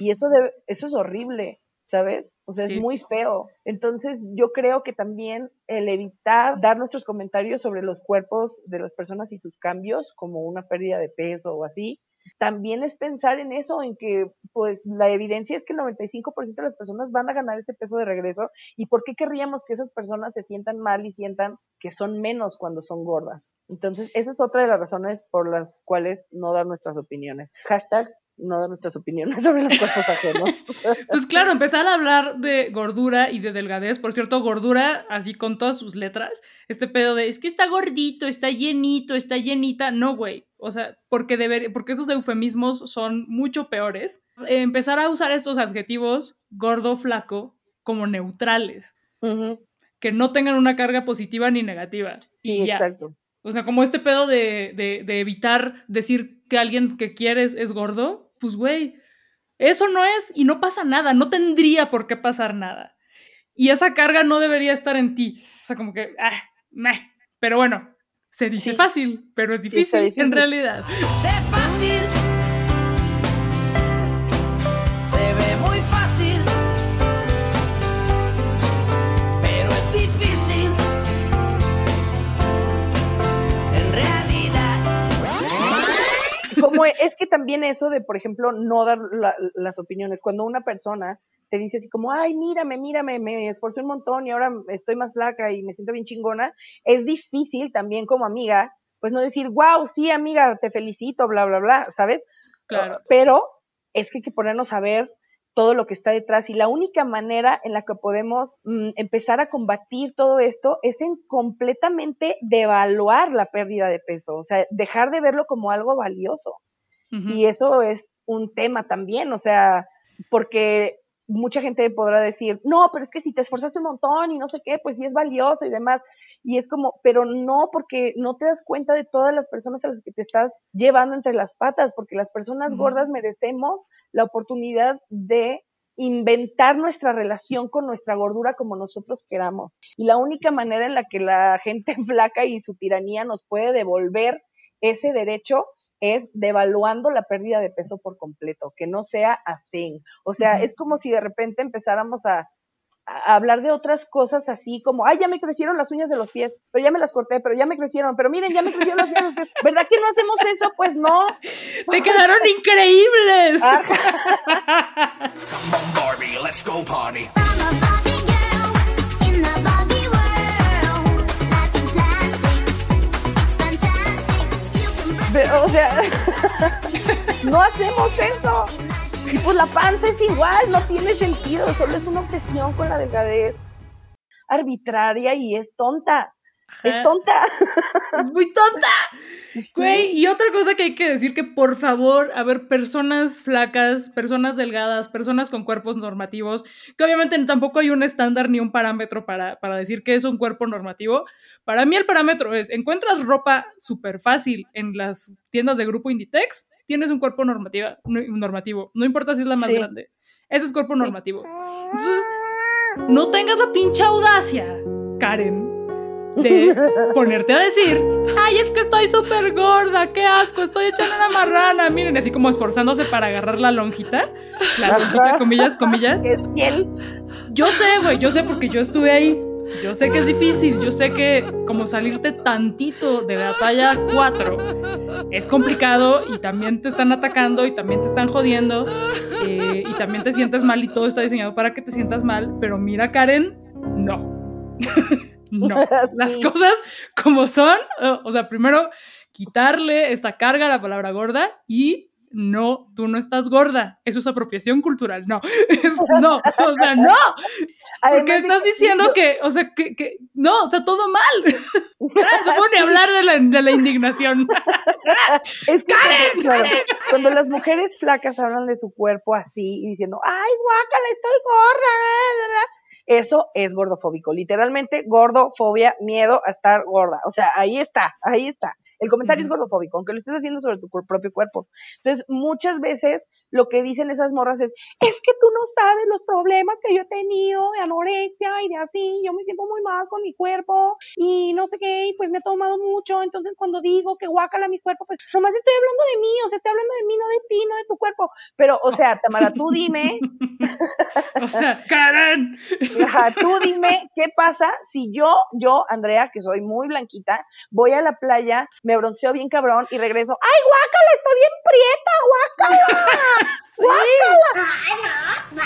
Y eso, eso es horrible. ¿Sabes? O sea, es muy feo. Entonces, yo creo que también el evitar dar nuestros comentarios sobre los cuerpos de las personas y sus cambios, como una pérdida de peso o así, también es pensar en eso, en que pues la evidencia es que el 95% de las personas van a ganar ese peso de regreso y por qué querríamos que esas personas se sientan mal y sientan que son menos cuando son gordas. Entonces, esa es otra de las razones por las cuales no dar nuestras opiniones. Hashtag no de nuestras opiniones (laughs) sobre los cuerpos ajenos. (laughs) pues claro, empezar a hablar de gordura y de delgadez, por cierto, gordura así con todas sus letras, este pedo de es que está gordito, está llenito, está llenita, no, güey. O sea, porque, deber, porque esos eufemismos son mucho peores. empezar a usar estos adjetivos, gordo, flaco, como neutrales. Que no tengan una carga positiva ni negativa. Sí, exacto. O sea, como este pedo de, de, de, evitar decir que alguien que quieres es gordo, pues güey, eso no es y no pasa nada, no tendría por qué pasar nada. Y esa carga no debería estar en ti. O sea, como que, ah, meh. Pero bueno, se dice fácil, pero es difícil, en realidad. Sé fácil. Como es que también eso de, por ejemplo, no dar las opiniones, cuando una persona te dice así como, ay, mírame, mírame, me esforcé un montón y ahora estoy más flaca y me siento bien chingona, es difícil también como amiga, pues no decir, wow, sí, amiga, te felicito, bla, bla, bla, ¿sabes? Claro. Pero es que hay que ponernos a ver todo lo que está detrás y la única manera en la que podemos mm, empezar a combatir todo esto es en completamente devaluar la pérdida de peso, o sea, dejar de verlo como algo valioso. Y eso es un tema también, o sea, porque mucha gente podrá decir, no, pero es que si te esforzaste un montón y no sé qué, pues sí es valioso y demás. Y es como, pero no, porque no te das cuenta de todas las personas a las que te estás llevando entre las patas, porque las personas gordas merecemos la oportunidad de inventar nuestra relación con nuestra gordura como nosotros queramos. Y la única manera en la que la gente (laughs) flaca y su tiranía nos puede devolver ese derecho es devaluando la pérdida de peso por completo, que no sea a thing. O sea, es como si de repente empezáramos a, hablar de otras cosas así como, ay, ya me crecieron las uñas de los pies, pero ya me las corté, pero ya me crecieron, pero miren, ya me crecieron las uñas de los pies. ¿Verdad que no hacemos eso? Pues no. Te quedaron increíbles. (laughs) o sea, (laughs) no hacemos eso. Y pues la panza es igual, no tiene sentido, solo es una obsesión con la delgadez arbitraria y es tonta. Es tonta. (laughs) Es muy tonta. Güey, y otra cosa que hay que decir que por favor, a ver, personas flacas, personas delgadas, personas con cuerpos normativos, que obviamente tampoco hay un estándar ni un parámetro para, para decir que es un cuerpo normativo. Para mí el parámetro es, encuentras ropa súper fácil en las tiendas de grupo Inditex, tienes un cuerpo normativa, normativo, no importa si es la más grande. Ese es cuerpo normativo. Entonces, no tengas la pinche audacia, Karen, de (laughs) ponerte a decir, ay, es que estoy súper gorda, qué asco, estoy echando una marrana. Miren, así como esforzándose para agarrar la lonjita, la lonjita, comillas, comillas. Yo sé, güey, yo sé porque yo estuve ahí. Yo sé que es difícil, yo sé que como salirte tantito de la talla 4 es complicado y también te están atacando y también te están jodiendo eh, y también te sientes mal y todo está diseñado para que te sientas mal, pero mira Karen, no. (laughs) No, (laughs) las cosas como son, o sea, primero quitarle esta carga a la palabra gorda y no, tú no estás gorda, eso es apropiación cultural, no, (laughs) no, o sea, no, porque estás diciendo que, o sea, que, que, no, o sea, todo mal, no puedo ni hablar de la, de la indignación. (laughs) es que, cuando las mujeres flacas hablan de su cuerpo así y diciendo, ay, guácala, estoy gorda, eso es gordofóbico. Literalmente, gordofobia, miedo a estar gorda. O sea, ahí está, ahí está. El comentario es gordofóbico, aunque lo estés haciendo sobre tu propio cuerpo. Entonces, muchas veces lo que dicen esas morras es, es que tú no sabes los problemas que yo he tenido de anorexia y de así, yo me siento muy mal con mi cuerpo y no sé qué, y pues me he tomado mucho, entonces cuando digo que guácala mi cuerpo, pues nomás estoy hablando de mí, o sea, estoy hablando de mí, no de ti, no de tu cuerpo. Pero, o sea, Tamara, tú dime. (laughs) o sea, Karen. tú dime, ¿qué pasa si yo, yo, Andrea, que soy muy blanquita, voy a la playa, me bronceo bien cabrón y regreso, ¡ay, guácala! Estoy bien prieta, guácala. (laughs) No.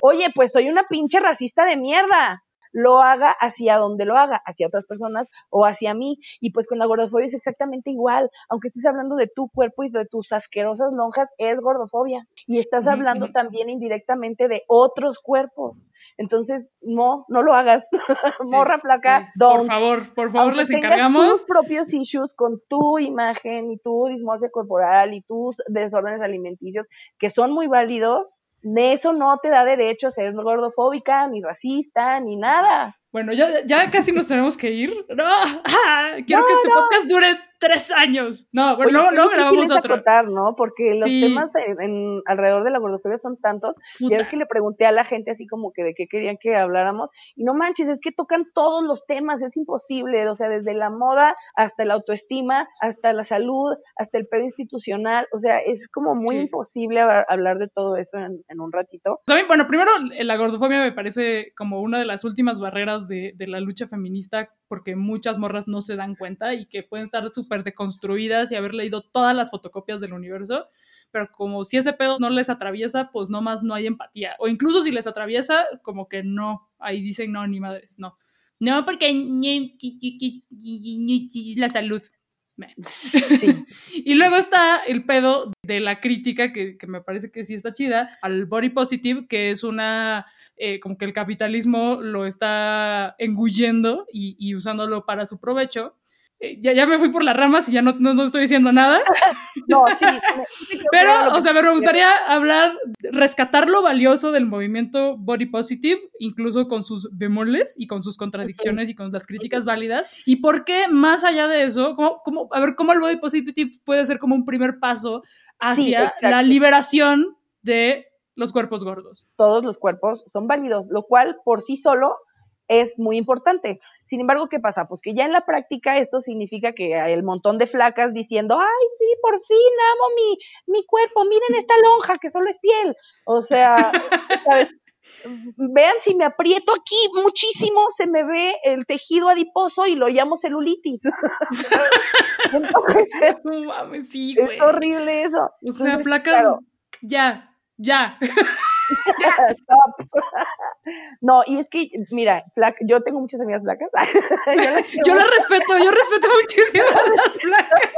Oye, pues soy una pinche racista de mierda lo haga hacia donde lo haga, hacia otras personas o hacia mí. Y pues con la gordofobia es exactamente igual. Aunque estés hablando de tu cuerpo y de tus asquerosas lonjas, es gordofobia. Y estás hablando también indirectamente de otros cuerpos. Entonces, no, no lo hagas. (laughs) Morra placa, Por favor, por favor, les encargamos. tus propios issues con tu imagen y tu dismorfia corporal y tus desórdenes alimenticios, que son muy válidos, eso no te da derecho a ser gordofóbica, ni racista, ni nada. Bueno, ya, ya casi nos tenemos que ir. No, (laughs) quiero que este podcast dure tres años. No, bueno, luego, grabamos otro. Acotar, ¿no? Porque los temas en, alrededor de la gordofobia son tantos. Ya es que le pregunté a la gente así como que de qué querían que habláramos. Y no manches, es que tocan todos los temas, es imposible. O sea, desde la moda hasta la autoestima, hasta la salud, hasta el pedo institucional. O sea, es como muy imposible hablar de todo eso en, un ratito. bueno, primero, la gordofobia me parece como una de las últimas barreras de, de la lucha feminista porque muchas morras no se dan cuenta y que pueden estar súper deconstruidas y haber leído todas las fotocopias del universo, pero como si ese pedo no les atraviesa, pues no más no hay empatía. O incluso si les atraviesa, como que no, ahí dicen no, ni madres, no. No, porque la salud. (laughs) y luego está el pedo de la crítica, que, que, me parece que sí está chida, al body positive, que es una eh, como que el capitalismo lo está engullendo y, usándolo para su provecho. Eh, ya, ya me fui por las ramas y ya no, no, estoy diciendo nada. (laughs) no, sí. Pero, o sea, me gustaría hablar, rescatar lo valioso del movimiento Body Positive, incluso con sus bemoles y con sus contradicciones y con las críticas válidas. Y por qué, más allá de eso, cómo, a ver, cómo el Body Positive puede ser como un primer paso hacia la liberación de los cuerpos gordos. Todos los cuerpos son válidos, lo cual por sí solo es muy importante. Sin embargo, ¿qué pasa? Pues que ya en la práctica esto significa que hay el montón de flacas diciendo, ay, sí, por fin amo mi, mi cuerpo, miren esta lonja que solo es piel. O sea, ¿sabes? Vean si me aprieto aquí muchísimo, se me ve el tejido adiposo y lo llamo celulitis. (laughs) es, horrible eso. O sea, flacas, ya, ya. (laughs) no, y es que, mira, yo tengo muchas amigas flacas. (laughs) yo, las respeto, yo respeto muchísimo a las flacas.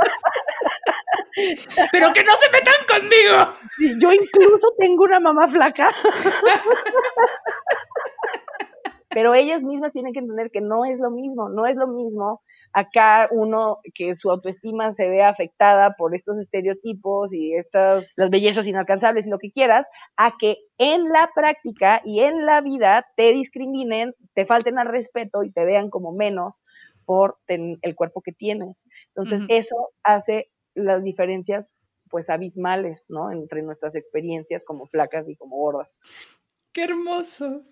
Pero que no se metan conmigo. yo incluso tengo una mamá flaca. (laughs) Pero ellas mismas tienen que entender que no es lo mismo, no es lo mismo acá uno que su autoestima se ve afectada por estos estereotipos y estas, las bellezas inalcanzables y lo que quieras, a que en la práctica y en la vida te discriminen, te falten al respeto y te vean como menos por el cuerpo que tienes. Entonces, eso hace las diferencias pues abismales, ¿no? Entre nuestras experiencias como flacas y como gordas. Qué hermoso.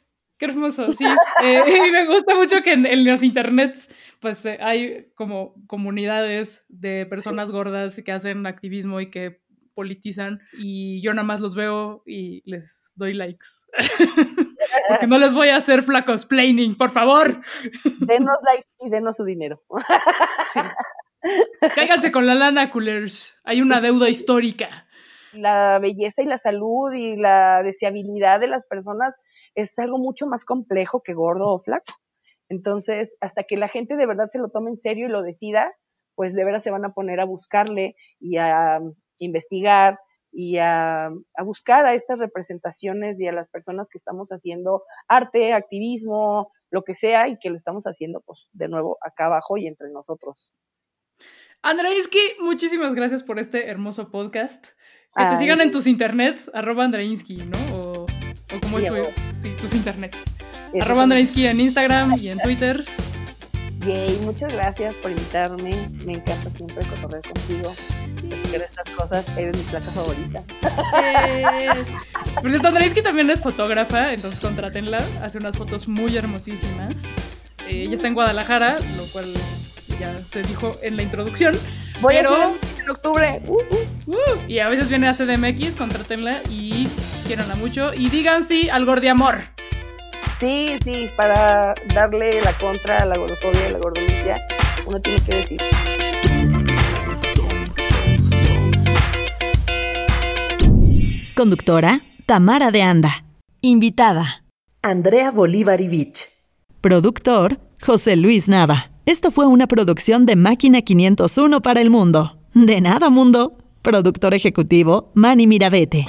Qué hermoso, sí. Eh, (laughs) y me gusta mucho que en, los internets, pues eh, hay como comunidades de personas gordas que hacen activismo y que politizan y yo nada más los veo y les doy likes. (laughs) Porque no les voy a hacer flacos planning, por favor. (laughs) Denos likes y denos su dinero. Sí. Cáiganse con la lana, coolers. Hay una deuda histórica. La belleza y la salud y la deseabilidad de las personas es algo mucho más complejo que gordo o flaco. Entonces, hasta que la gente de verdad se lo tome en serio y lo decida, pues de verdad se van a poner a buscarle y a investigar y a, buscar a estas representaciones y a las personas que estamos haciendo arte, activismo, lo que sea, y que lo estamos haciendo, pues, de nuevo acá abajo y entre nosotros. Andreinsky, muchísimas gracias por este hermoso podcast. Que te sigan en tus internets, arroba Andreinsky, ¿no? O cómo es tu, tus internets. Arroba en Instagram y en Twitter. Yay, muchas gracias por invitarme. Me encanta siempre cotorrear contigo. de estas cosas eres mi placa favorita. (laughs) Andrainsky también es fotógrafa, entonces contrátenla. Hace unas fotos muy hermosísimas. Eh, ella está en Guadalajara, lo cual ya se dijo en la introducción. Voy pero... a en octubre. Uh, uh. Uh, y a veces viene a CDMX, contrátenla y quieranla mucho. Y digan sí al gordiamor. Sí, sí, para darle la contra a la gordofobia y la gordomicia, uno tiene que decir. Conductora, Tamara de Anda. Invitada, Andrea Bolívar Vich. Productor, José Luis Nava. Esto fue una producción de Máquina 501 para el mundo. De nada, mundo. Productor ejecutivo, Manny Mirabete.